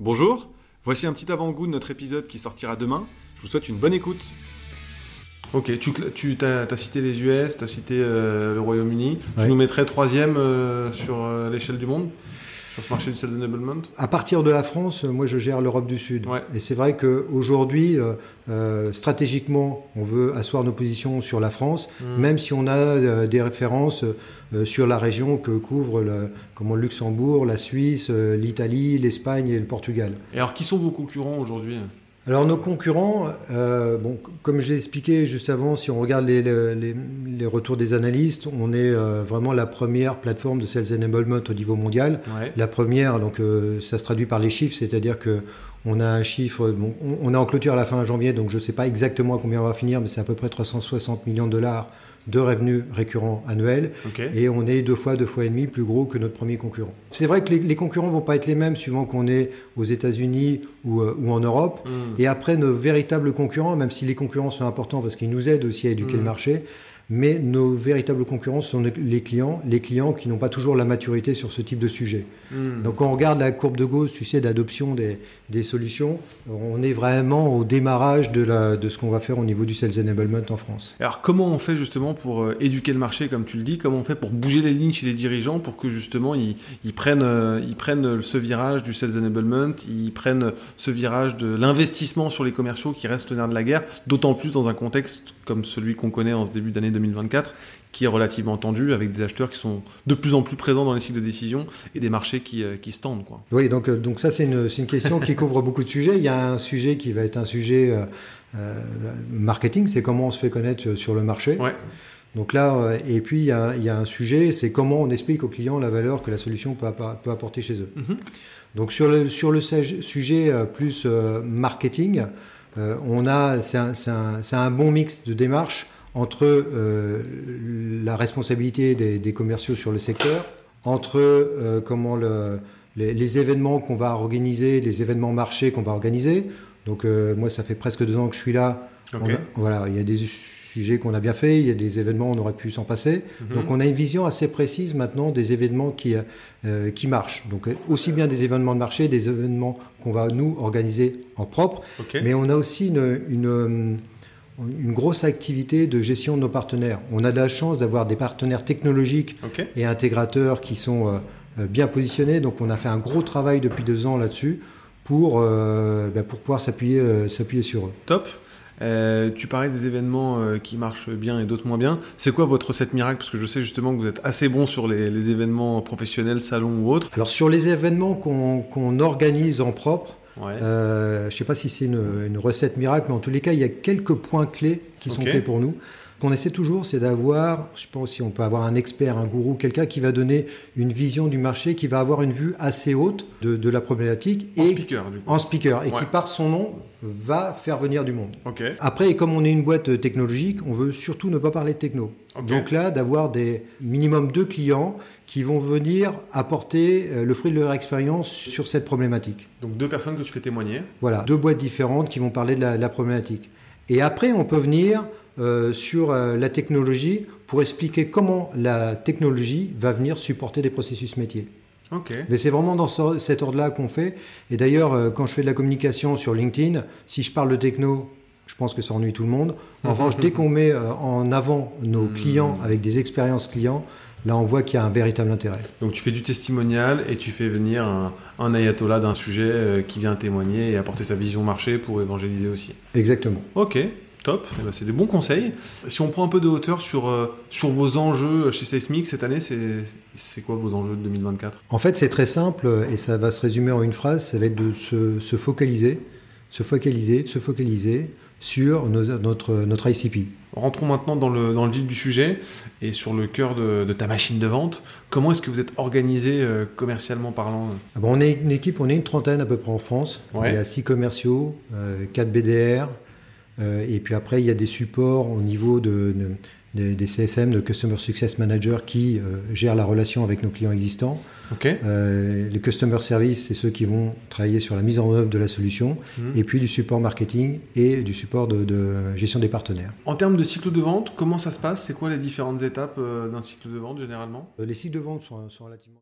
Bonjour, voici un petit avant-goût de notre épisode qui sortira demain. Je vous souhaite une bonne écoute. Ok, tu, tu as, cité les US, tu as cité euh, le Royaume-Uni. Je nous mettrais troisième euh, sur euh, l'échelle du monde? Sur ce marché du sales enablement À partir de la France, moi je gère l'Europe du Sud. Et c'est vrai qu'aujourd'hui, stratégiquement, on veut asseoir nos positions sur la France, hmm. même si on a des références sur la région que couvrent le, comment, le Luxembourg, la Suisse, l'Italie, l'Espagne et le Portugal. Et alors qui sont vos concurrents aujourd'hui? Alors nos concurrents, euh, bon, comme j'ai expliqué juste avant, si on regarde les, les, les retours des analystes, on est euh, vraiment la première plateforme de sales enablement au niveau mondial. La première, donc euh, ça se traduit par les chiffres, c'est-à-dire que on a un chiffre, bon, on, est en clôture à la fin janvier, donc je ne sais pas exactement à combien on va finir, mais c'est à peu près 360 millions de dollars de revenus récurrents annuels. Et on est deux fois, deux fois et demi plus gros que notre premier concurrent. C'est vrai que les, les concurrents vont pas être les mêmes suivant qu'on est aux États-Unis ou, euh, ou, en Europe. Hmm. Et après, nos véritables concurrents, même si les concurrents sont importants parce qu'ils nous aident aussi à éduquer le hmm. marché, mais nos véritables concurrents sont les clients, les clients qui n'ont pas toujours la maturité sur ce type de sujet. Hmm. Donc quand on regarde la courbe de Gauss, tu sais, d'adoption des, des, solutions, on est vraiment au démarrage de, la, de ce qu'on va faire au niveau du sales enablement en France. Alors comment on fait justement pour euh, éduquer le marché, comme tu le dis, comment on fait pour bouger les lignes chez les dirigeants pour que justement ils, ils prennent, euh, ils prennent ce virage du sales enablement, ils prennent ce virage de l'investissement sur les commerciaux qui reste le nerf de la guerre, d'autant plus dans un contexte comme celui qu'on connaît en ce début d'année 2024, qui est relativement tendu, avec des acheteurs qui sont de plus en plus présents dans les cycles de décision et des marchés qui, euh, qui se tendent. Quoi. Oui, donc, euh, donc ça c'est une, une, question qui couvre beaucoup de sujets. Il y a un sujet qui va être un sujet euh, marketing, c'est comment on se fait connaître sur le marché. Ouais. Donc là, et puis il y, a, il y a un sujet, c'est comment on explique aux clients la valeur que la solution peut, peut apporter chez eux. Mm-hmm. Donc sur le, sur le sujet plus marketing, on a, c'est un, un, un, bon mix de démarches entre euh, la responsabilité des, des, commerciaux sur le secteur, entre euh, comment le, les, les, événements qu'on va organiser, les événements marchés qu'on va organiser. Donc euh, moi, ça fait presque deux ans que je suis là. Okay. voilà, il y a des sujets qu'on a bien fait, il y a des événements on aurait pu s'en passer. -hmm. Donc on a une vision assez précise maintenant des événements qui, euh, qui marchent. Donc aussi bien des événements de marché, des événements qu'on va nous organiser en propre, okay. mais on a aussi une, une une grosse activité de gestion de nos partenaires. On a de la chance d'avoir des partenaires technologiques okay. et intégrateurs qui sont euh, euh, bien positionnés. Donc on a fait un gros travail depuis deux ans là-dessus pour, euh, bah, pour pouvoir s'appuyer euh, s'appuyer sur eux. Top. Euh, tu parlais des événements qui marchent bien et d'autres moins bien. C'est quoi votre recette miracle? Parce que je sais justement que vous êtes assez bon sur les, les événements professionnels, salons ou autres. Alors sur les événements qu'on qu organise en propre, Ouais. Euh, je ne sais pas si c'est une, une, recette miracle, mais en tous les cas, il y a quelques points clés qui sont clés pour nous. Qu'on essaie toujours, c'est d'avoir, je pense si on peut avoir un expert, un gourou, quelqu'un qui va donner une vision du marché, qui va avoir une vue assez haute de, de la problématique. En et, speaker, du coup. En speaker, et ouais. qui, par son nom, va faire venir du monde. Okay. Après, comme on est une boîte technologique, on veut surtout ne pas parler de techno. Okay. Donc là, d'avoir des minimum deux clients qui vont venir apporter euh, le fruit de leur expérience sur cette problématique. Donc deux personnes que tu fais témoigner. Voilà, deux boîtes différentes qui vont parler de la, de la problématique. Et après, on peut venir euh, sur euh, la technologie pour expliquer comment la technologie va venir supporter des processus métiers. Okay. Mais c'est vraiment dans ce, cet ordre-là qu'on fait. Et d'ailleurs, euh, quand je fais de la communication sur LinkedIn, si je parle de techno, je pense que ça ennuie tout le monde. En revanche, dès qu'on met en avant nos clients avec des expériences clients, là on voit qu'il y a un véritable intérêt. Donc tu fais du testimonial et tu fais venir un, un ayatollah d'un sujet qui vient témoigner et apporter sa vision marché pour évangéliser aussi. Exactement. Ok, top, eh ben, c'est des bons conseils. Si on prend un peu de hauteur sur, euh, sur vos enjeux chez Seismic cette année, c'est quoi vos enjeux de 2024 En fait, c'est très simple et ça va se résumer en une phrase, ça va être de se, se focaliser, se focaliser, de se focaliser sur nos, notre, notre ICP. Rentrons maintenant dans le, dans le vif du sujet et sur le cœur de, de ta machine de vente. Comment est-ce que vous êtes organisé euh, commercialement parlant? Ah bon, On est une équipe, on est une trentaine à peu près en France. Ouais. Il y a six commerciaux, euh, 4 BDR, euh, et puis après, il y a des supports au niveau de, de, de des CSM, de Customer Success Manager, qui euh, gèrent la relation avec nos clients existants. Okay. Euh, les Customer Service, c'est ceux qui vont travailler sur la mise en œuvre de la solution. Mmh. Et puis du support marketing et du support de, de, gestion des partenaires. En termes de cycle de vente, comment ça se passe? C'est quoi les différentes étapes euh, d'un cycle de vente généralement? Les cycles de vente sont, sont relativement...